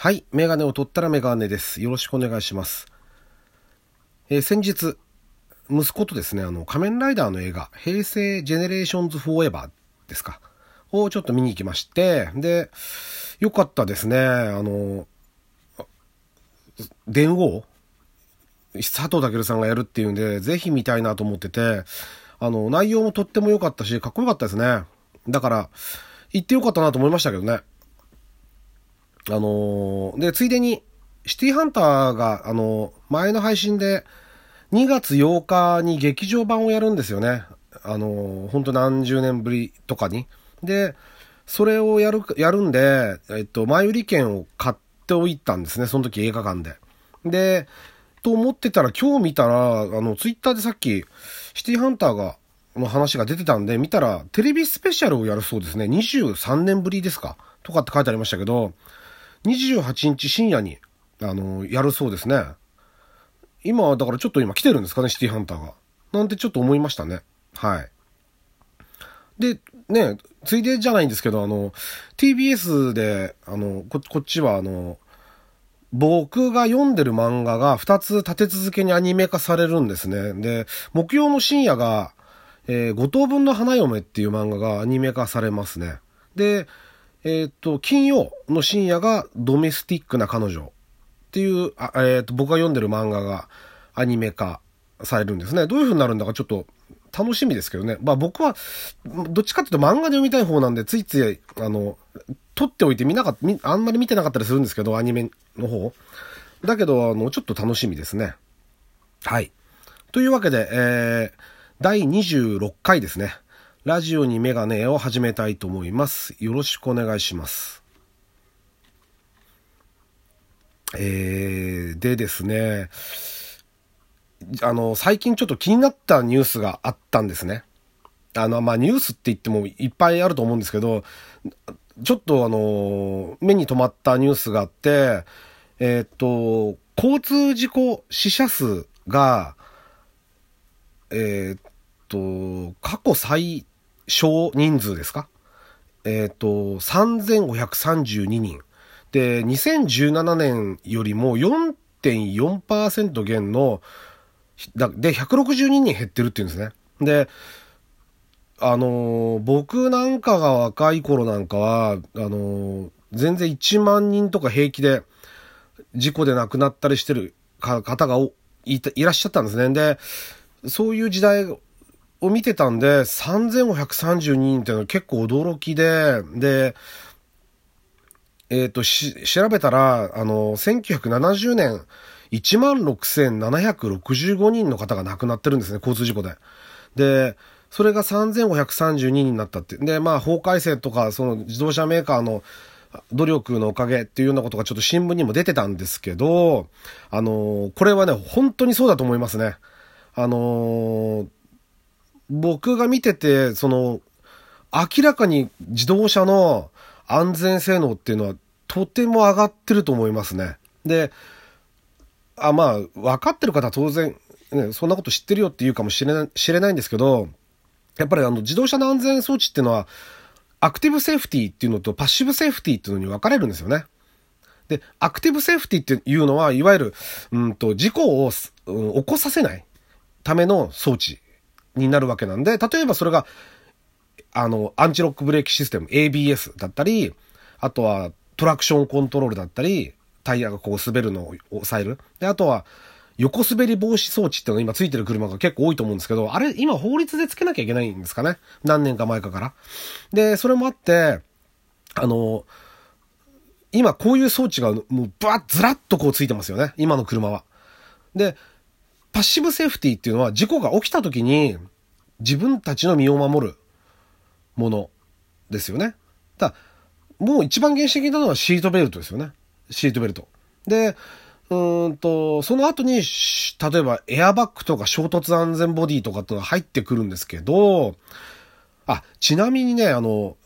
はい。メガネを取ったらメガネです。よろしくお願いします。えー先日、息子とですね、あの、仮面ライダーの映画、平成ジェネレーションズ FOREVER ですか。をちょっと見に行きまして、で、よかったですね。あの、電王佐藤健さんがやるっていうんで、ぜひ見たいなと思ってて、あの、内容もとっても良かったし、かっこよかったですね。だから、行ってよかったなと思いましたけどね。あのーで、ついでに、シティハンターが、あのー前の配信で、2月8日に劇場版をやるんですよね。あのー、ほんと何十年ぶりとかに。で、それをやる、やるんで、えっと、前売り券を買っておいたんですね。その時映画館で。で、と思ってたら今日見たら、あの、ツイッターでさっき、シティハンターが、の話が出てたんで、見たら、テレビスペシャルをやるそうですね。23年ぶりですか？とかって書いてありましたけど、28日深夜に、あの、やるそうですね。今、だからちょっと今来てるんですかね、シティハンターが。なんてちょっと思いましたね。はい。で、ね、ついでじゃないんですけど、あの、TBS で、あの、こ、こっちはあの、僕が読んでる漫画が2つ立て続けにアニメ化されるんですね。で、木曜の深夜が、えー、五等分の花嫁っていう漫画がアニメ化されますね。で、えっ、と、金曜の深夜がドメスティックな彼女っていう、あえっ、と、僕が読んでる漫画がアニメ化されるんですね。どういう風になるんだかちょっと楽しみですけどね。まあ僕は、どっちかっていうと漫画で読みたい方なんで、ついつい、あの、撮っておいて見なかった、あんまり見てなかったりするんですけど、アニメの方。だけど、あの、ちょっと楽しみですね。はい。というわけで、えー、第26回ですね。ラジオにメガネを始めたいと思います。よろしくお願いします。えー、でですね、あの、最近ちょっと気になったニュースがあったんですね。あの、まあ、ニュースって言ってもいっぱいあると思うんですけど、ちょっとあの、目に留まったニュースがあって、えーっと、交通事故死者数が、えーっと、過去最小人数ですか？えーっと、3532人。で、2017年よりも4.4%減の、で、162人減ってるっていうんですね。で、あのー僕なんかが若い頃なんかは、あのー全然1万人とか平気で事故で亡くなったりしてる方がおいいらっしゃったんですね。で、そういう時代を見てたんで、3532人っていうのは結構驚きで、で、えっ、と、し、調べたら、あの、1970年、16,765人の方が亡くなってるんですね、交通事故で。で、それが3532人になったって。で、まあ、法改正とか、その自動車メーカーの努力のおかげっていうようなことがちょっと新聞にも出てたんですけど、あのこれはね、本当にそうだと思いますね。あの僕が見てて、その、明らかに自動車の安全性能っていうのはとても上がってると思いますね。で、あ、まあ、分かってる方は当然、ね、そんなこと知ってるよって言うかもしれない、知れないんですけど、やっぱりあの、自動車の安全装置っていうのは、アクティブセーフティーっていうのとパッシブセーフティーっていうのに分かれるんですよね。で、アクティブセーフティーっていうのは、いわゆる、うんと、事故を、うん起こさせないための装置になるわけなんで、例えばそれが、あの、アンチロックブレーキシステム、ABS だったり、あとはトラクションコントロールだったり、タイヤがこう滑るのを抑える。で、あとは、横滑り防止装置っていうのが今ついてる車が結構多いと思うんですけど、あれ今法律でつけなきゃいけないんですかね何年か前かから。で、それもあって、あの、今こういう装置がもうバッずらっとこうついてますよね。今の車は。で、パッシブセーフティっていうのは事故が起きた時に自分たちの身を守るものですよね。ただもう一番原始的なのはシートベルトですよね。シートベルト。で、うんと、その後に、例えばエアバッグとか衝突安全ボディとかってのが入ってくるんですけど、あ、ちなみにね、あの、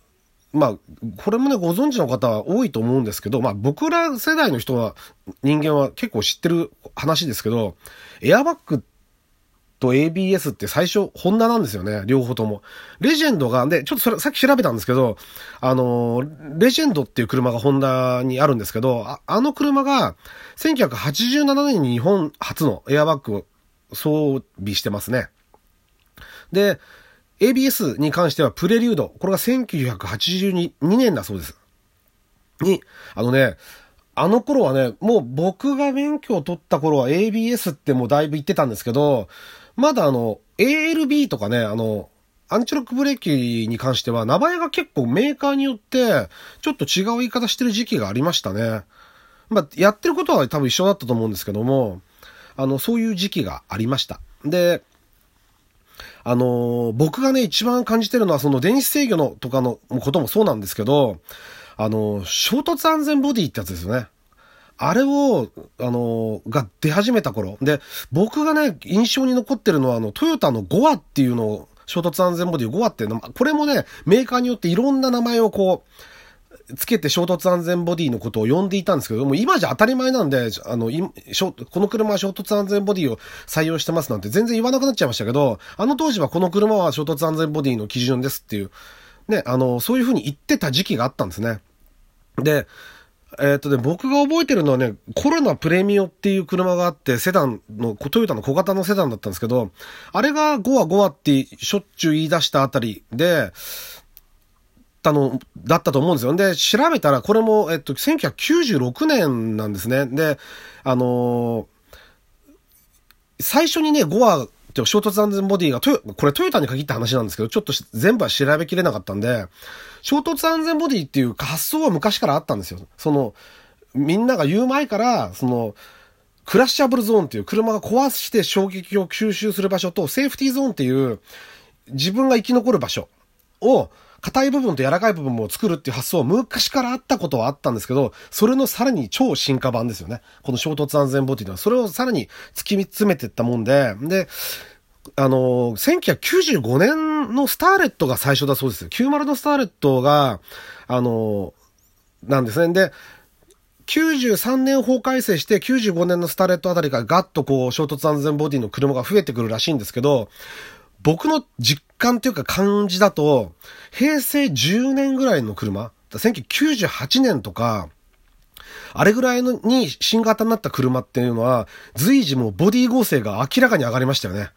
まあ、これもね、ご存知の方は多いと思うんですけど、まあ、僕ら世代の人は、人間は結構知ってる話ですけど、エアバッグと ABS って最初、ホンダなんですよね。両方とも。レジェンドが、で、ちょっとそれ、さっき調べたんですけど、あの、レジェンドっていう車がホンダにあるんですけど、ああの車が、1987年に日本初のエアバッグを装備してますね。で、ABS に関してはプレリュード。これが1982年だそうです。に、あのね、あの頃はね、もう僕が免許を取った頃は ABS ってもうだいぶ言ってたんですけど、まだあの、ALB とかね、あの、アンチロックブレーキに関しては名前が結構メーカーによってちょっと違う言い方してる時期がありましたね。まあ、やってることは多分一緒だったと思うんですけども、あの、そういう時期がありました。で、あの僕がね、一番感じてるのはその電子制御のとかのこともそうなんですけど、あの、衝突安全ボディってやつですよね。あれを、あの、が出始めた頃。で、僕がね、印象に残ってるのは、あの、トヨタのゴアっていうのを、衝突安全ボディゴアっていうの、これもね、メーカーによっていろんな名前をこう、つけて衝突安全ボディのことを呼んでいたんですけども、今じゃ当たり前なんで、あの、この車は衝突安全ボディを採用してますなんて全然言わなくなっちゃいましたけど、あの当時はこの車は衝突安全ボディの基準ですっていう、ね、あの、そういうふうに言ってた時期があったんですね。で、えっ、とね、僕が覚えてるのはね、コロナプレミオっていう車があって、セダンの、トヨタの小型のセダンだったんですけど、あれが5話5話ってしょっちゅう言い出したあたりで、ったの、だったと思うんですよ。で、調べたら、これも、えっと、1996年なんですね。で、あのー、最初にね、5話衝突安全ボディがトヨ、これトヨタに限った話なんですけど、ちょっと全部は調べきれなかったんで、衝突安全ボディっていう発想は昔からあったんですよ。その、みんなが言う前から、その、クラッシャブルゾーンっていう車が壊して衝撃を吸収する場所と、セーフティーゾーンっていう自分が生き残る場所を、硬い部分と柔らかい部分も作るっていう発想は昔からあったことはあったんですけど、それのさらに超進化版ですよね。この衝突安全ボディのは。それをさらに突き詰めていったもんで、で、あの、1995年のスターレットが最初だそうです。90のスターレットが、あの、なんですね。で、93年法改正して95年のスターレットあたりからガッとこう衝突安全ボディの車が増えてくるらしいんですけど、僕の実感というか感じだと、平成10年ぐらいの車、1998年とか、あれぐらいのに新型になった車っていうのは、随時もうボディ合成が明らかに上がりましたよね。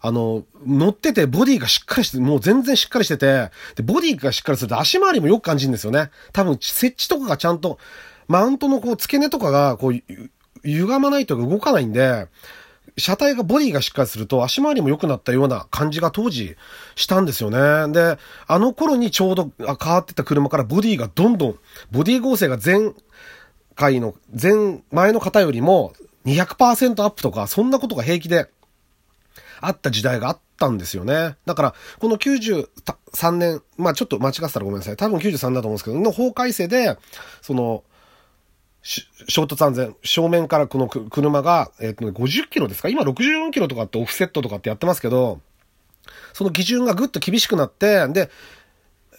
あの、乗っててボディがしっかりして、もう全然しっかりしてて、で、ボディがしっかりすると足回りもよく感じるんですよね。多分、設置とかがちゃんと、マウントのこう、付け根とかが、こう、歪まないとか動かないんで、車体が、ボディがしっかりすると足回りも良くなったような感じが当時したんですよね。で、あの頃にちょうど変わってた車からボディがどんどん、ボディ合成が前回の、前、前の方よりも200%アップとか、そんなことが平気であった時代があったんですよね。だから、この93年、まあちょっと間違ってたらごめんなさい。多分93だと思うんですけど、の法改正で、その、衝突安全、正面からこの車が、えっ、ー、と、ね、50キロですか？今64キロとかってオフセットとかってやってますけど、その基準がぐっと厳しくなって、で、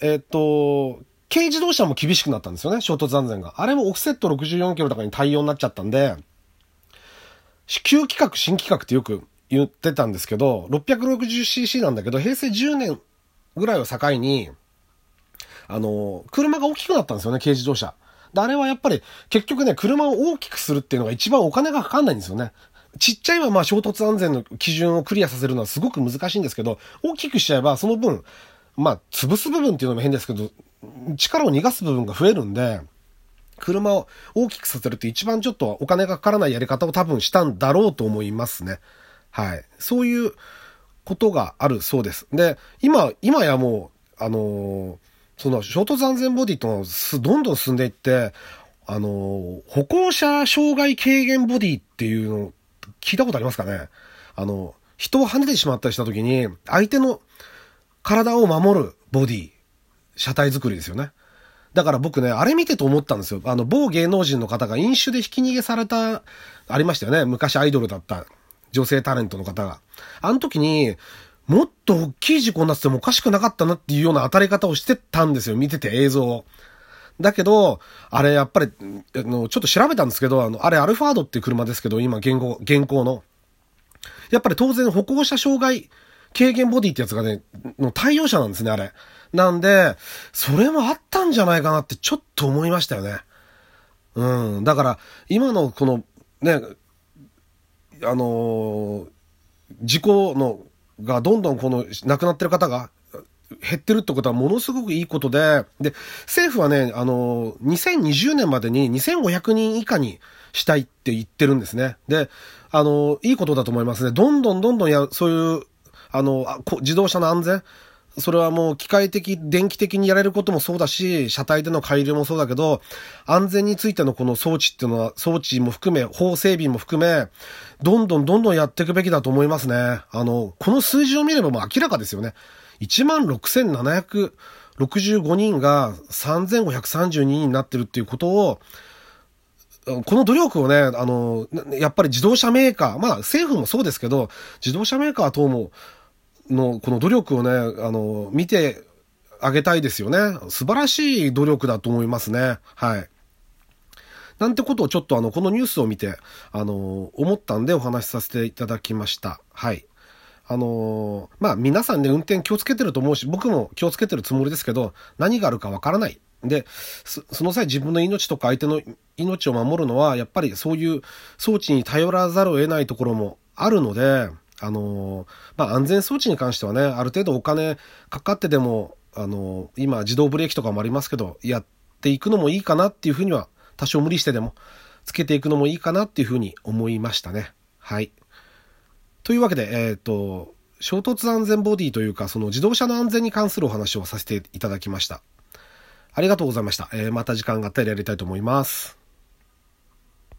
えっ、ー、と、軽自動車も厳しくなったんですよね、衝突安全が。あれもオフセット64キロとかに対応になっちゃったんで、旧規格、新規格ってよく言ってたんですけど、660cc なんだけど、平成10年ぐらいを境に、あの、車が大きくなったんですよね、軽自動車。で、あれはやっぱり、結局ね、車を大きくするっていうのが一番お金がかかんないんですよね。ちっちゃいはまあ衝突安全の基準をクリアさせるのはすごく難しいんですけど、大きくしちゃえばその分、まあ、潰す部分っていうのも変ですけど、力を逃がす部分が増えるんで、車を大きくさせるって一番ちょっとお金がかからないやり方を多分したんだろうと思いますね。はい。そういうことがあるそうです。で、今、今やもう、あのー、その衝突安全ボディとどんどん進んでいって、あの、歩行者障害軽減ボディっていうの聞いたことありますかね？あの、人を跳ねてしまったりした時に、相手の体を守るボディ、車体作りですよね。だから僕ね、あれ見てと思ったんですよ。あの、某芸能人の方が飲酒でひき逃げされた、ありましたよね。昔アイドルだった女性タレントの方が。あの時に、もっと大きい事故になっててもおかしくなかったなっていうような当たり方をしてたんですよ。見てて映像を。だけど、あれやっぱり、あの、ちょっと調べたんですけど、あの、あれアルファードっていう車ですけど、今現行、現行の。やっぱり当然歩行者障害軽減ボディってやつがね、の対応者なんですね、あれ。なんで、それもあったんじゃないかなってちょっと思いましたよね。うん。だから、今のこの、ね、あのー、事故の、がどんどんこの亡くなってる方が減ってるってことはものすごくいいことで、で、政府はね、あの、2020年までに2500人以下にしたいって言ってるんですね。で、あの、いいことだと思いますね。どんどんどんどんや、そういう、あの、自動車の安全、それはもう機械的、電気的にやれることもそうだし、車体での改良もそうだけど、安全についてのこの装置っていうのは、装置も含め、法整備も含め、どんどんどんどんやっていくべきだと思いますね。あの、この数字を見ればもう明らかですよね。16,765人が3,532人になってるっていうことを、この努力をね、あの、やっぱり自動車メーカー、まあ政府もそうですけど、自動車メーカー等も、の、この努力をね、あの、見てあげたいですよね。素晴らしい努力だと思いますね。はい。なんてことをちょっとあの、このニュースを見て、あの、思ったんでお話しさせていただきました。はい。あのまあ皆さんね、運転気をつけてると思うし、僕も気をつけてるつもりですけど、何があるかわからない。で、その際自分の命とか相手の命を守るのは、やっぱりそういう装置に頼らざるを得ないところもあるので、あのまあ安全装置に関してはね、ある程度お金かかってでも、あの今自動ブレーキとかもありますけど、やっていくのもいいかなっていうふうには、多少無理してでも、つけていくのもいいかなっていうふうに思いましたね。はい。というわけで、えっ、ー、と、衝突安全ボディというか、その自動車の安全に関するお話をさせていただきました。ありがとうございました。えー、また時間があったらやりたいと思います。